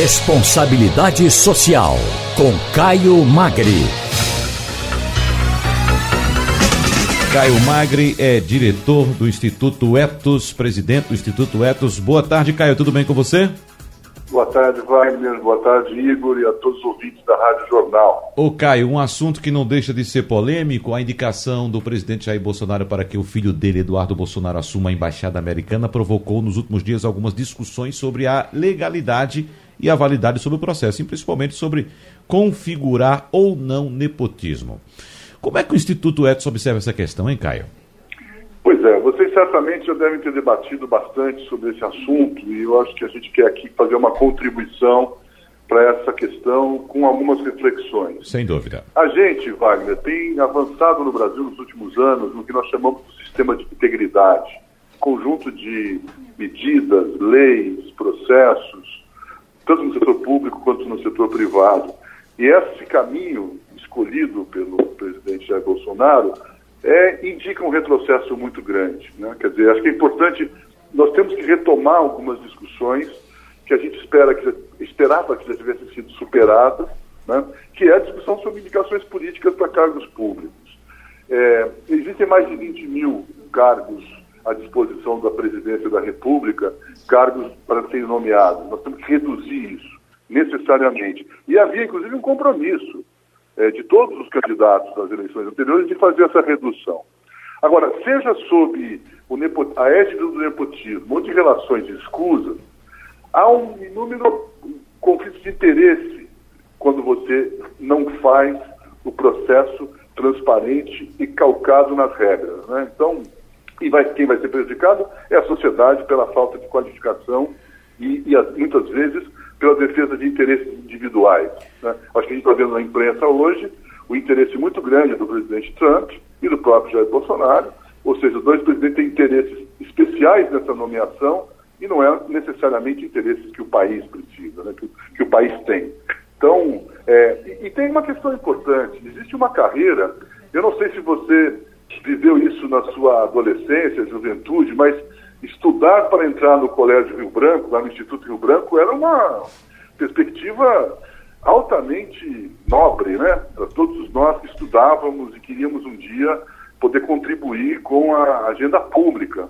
Responsabilidade Social, com Caio Magri. Caio Magri é diretor do Instituto Etos, presidente do Instituto Etos. Boa tarde, Caio, tudo bem com você? Boa tarde, Wagner. Boa tarde, Igor, e a todos os ouvintes da Rádio Jornal. Ô, Caio, um assunto que não deixa de ser polêmico: a indicação do presidente Jair Bolsonaro para que o filho dele, Eduardo Bolsonaro, assuma a embaixada americana, provocou nos últimos dias algumas discussões sobre a legalidade e a validade sobre o processo, e principalmente sobre configurar ou não nepotismo. Como é que o Instituto Etos observa essa questão, hein, Caio? Pois é, vocês certamente já devem ter debatido bastante sobre esse assunto e eu acho que a gente quer aqui fazer uma contribuição para essa questão com algumas reflexões. Sem dúvida. A gente, Wagner, tem avançado no Brasil nos últimos anos no que nós chamamos de sistema de integridade conjunto de medidas, leis, processos, tanto no setor público quanto no setor privado. E esse caminho escolhido pelo presidente Jair Bolsonaro é, indica um retrocesso muito grande. Né? Quer dizer, acho que é importante, nós temos que retomar algumas discussões que a gente espera que esperava que já tivessem sido superadas, né? que é a discussão sobre indicações políticas para cargos públicos. É, existem mais de 20 mil cargos à disposição da presidência da República, cargos para serem nomeados. Nós temos que reduzir isso, necessariamente. E havia, inclusive, um compromisso é, de todos os candidatos das eleições anteriores de fazer essa redução. Agora, seja sob a égide do nepotismo ou de relações escusas, há um inúmero conflito de interesse quando você não faz o processo transparente e calcado nas regras. Né? Então, e vai, quem vai ser prejudicado é a sociedade pela falta de qualificação e, e muitas vezes pela defesa de interesses individuais. Né? Acho que a gente está vendo na imprensa hoje o interesse muito grande do presidente Trump e do próprio Jair Bolsonaro, ou seja, os dois presidentes têm interesses especiais nessa nomeação e não é necessariamente interesses que o país precisa, né? que, que, o país tem. Então, é, e, e tem uma questão importante: existe uma carreira, eu não sei se você viveu isso na sua adolescência, juventude, mas estudar para entrar no Colégio Rio Branco, lá no Instituto Rio Branco, era uma perspectiva altamente nobre, né? Para todos nós que estudávamos e queríamos um dia poder contribuir com a agenda pública.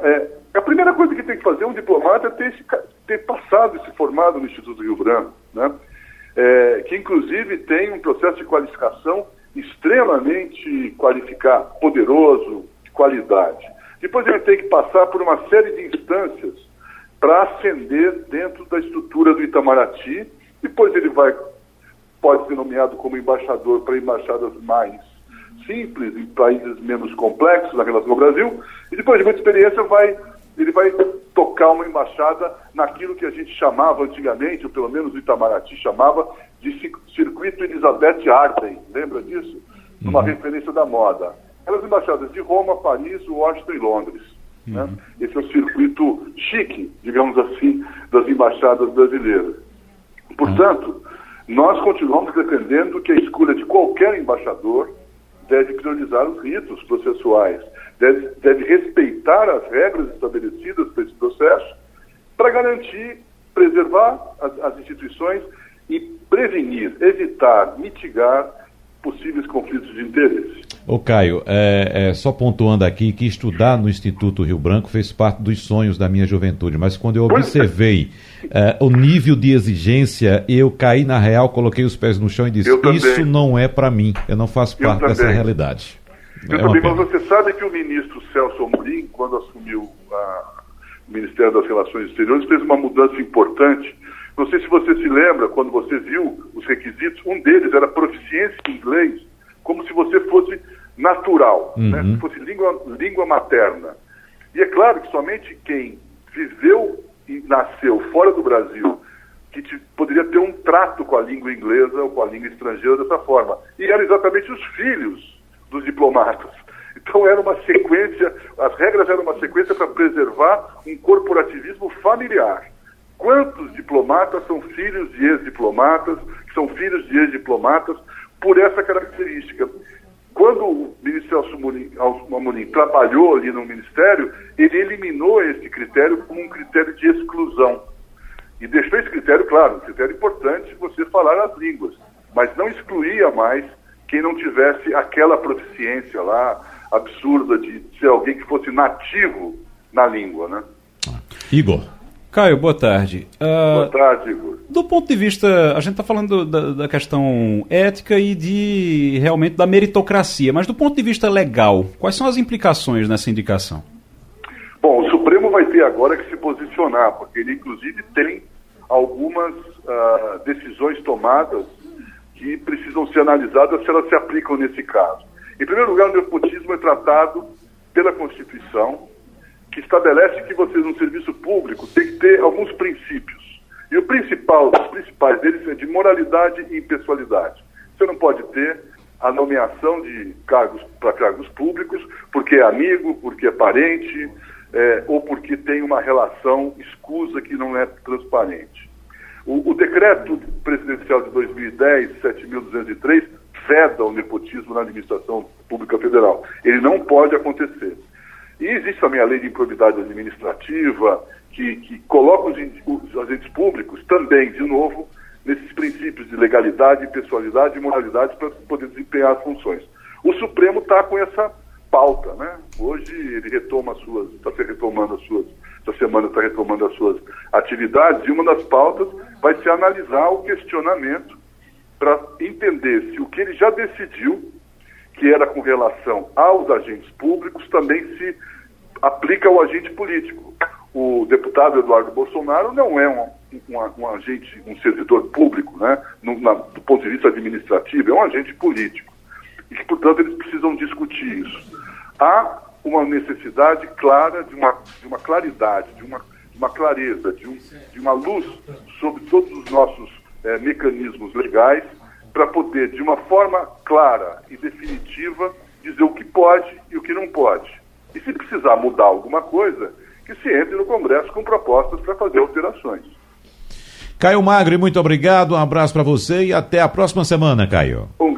É, a primeira coisa que tem que fazer um diplomata é ter, ter passado e se formado no Instituto Rio Branco, né? É, que inclusive tem um processo de qualificação extremamente qualificado, poderoso, de qualidade. Depois ele tem que passar por uma série de instâncias para ascender dentro da estrutura do Itamaraty. Depois ele vai, pode ser nomeado como embaixador para embaixadas mais simples, em países menos complexos na relação ao Brasil. E depois de muita experiência, vai, ele vai tocar uma embaixada naquilo que a gente chamava antigamente, ou pelo menos o Itamaraty chamava, de circuito Elizabeth Arden. Lembra disso? Uma uhum. referência da moda aquelas embaixadas de Roma, Paris, Washington e Londres. Né? Uhum. Né? Esse é o circuito chique, digamos assim, das embaixadas brasileiras. Portanto, nós continuamos defendendo que a escolha de qualquer embaixador deve priorizar os ritos processuais, deve, deve respeitar as regras estabelecidas para esse processo, para garantir, preservar as, as instituições e prevenir, evitar, mitigar possíveis conflitos de interesse. Ô Caio, é, é, só pontuando aqui que estudar no Instituto Rio Branco fez parte dos sonhos da minha juventude, mas quando eu observei é, o nível de exigência, eu caí na real, coloquei os pés no chão e disse: Isso não é para mim, eu não faço parte dessa realidade. Eu é também, mas você sabe que o ministro Celso Amorim, quando assumiu a, o Ministério das Relações Exteriores, fez uma mudança importante. Não sei se você se lembra, quando você viu os requisitos, um deles era proficiência em inglês, como se você fosse natural, uhum. né? se fosse língua, língua materna. E é claro que somente quem viveu e nasceu fora do Brasil, que te, poderia ter um trato com a língua inglesa ou com a língua estrangeira dessa forma. E eram exatamente os filhos dos diplomatas. Então era uma sequência, as regras eram uma sequência para preservar um corporativismo familiar. Quantos diplomatas são filhos de ex-diplomatas, são filhos de ex-diplomatas, por essa característica? Quando o ministro Amorim trabalhou ali no ministério, ele eliminou esse critério como um critério de exclusão. E deixou esse critério claro, um critério importante você falar as línguas, mas não excluía mais quem não tivesse aquela proficiência lá absurda de ser alguém que fosse nativo na língua, né? Igor. Caio, boa tarde. Uh, boa tarde, Igor. Do ponto de vista, a gente está falando da, da, questão ética e de realmente da meritocracia, mas do ponto de vista legal, quais são as implicações nessa indicação? Bom, o Supremo vai ter agora que se posicionar, porque ele inclusive tem algumas uh, decisões tomadas que precisam ser analisadas se elas se aplicam nesse caso. Em primeiro lugar, o nepotismo é tratado pela Constituição, que estabelece que você, no serviço público, tem que ter alguns princípios. E o principal, os principais deles é de moralidade e impessoalidade. Você não pode ter a nomeação de cargos para cargos públicos porque é amigo, porque é parente, é, ou porque tem uma relação escusa que não é transparente. O, o decreto presidencial de 2010, 7.203, veda o nepotismo na administração pública federal. Ele não pode acontecer. E existe também a lei de improbidade administrativa, que, que coloca os, os agentes públicos também, de novo, nesses princípios de legalidade, pessoalidade e moralidade para poder desempenhar as funções. O Supremo está com essa pauta, né? Hoje ele retoma as suas, está retomando as suas, essa semana está retomando as suas atividades e uma das pautas vai ser analisar o questionamento para entender se o que ele já decidiu, que era com relação aos agentes públicos, também se aplica ao agente político. O deputado Eduardo Bolsonaro não é um, um, um agente, um servidor público, né? No, na, do ponto de vista administrativo, é um agente político. E portanto, eles precisam discutir isso. Há uma necessidade clara de uma, de uma claridade, de uma, uma clareza, de, um, de uma luz sobre todos os nossos é, mecanismos legais para poder, de uma forma clara e definitiva, dizer o que pode e o que não pode. E se precisar mudar alguma coisa, que se entre no Congresso com propostas para fazer alterações. Caio Magre, muito obrigado, um abraço para você e até a próxima semana, Caio. Um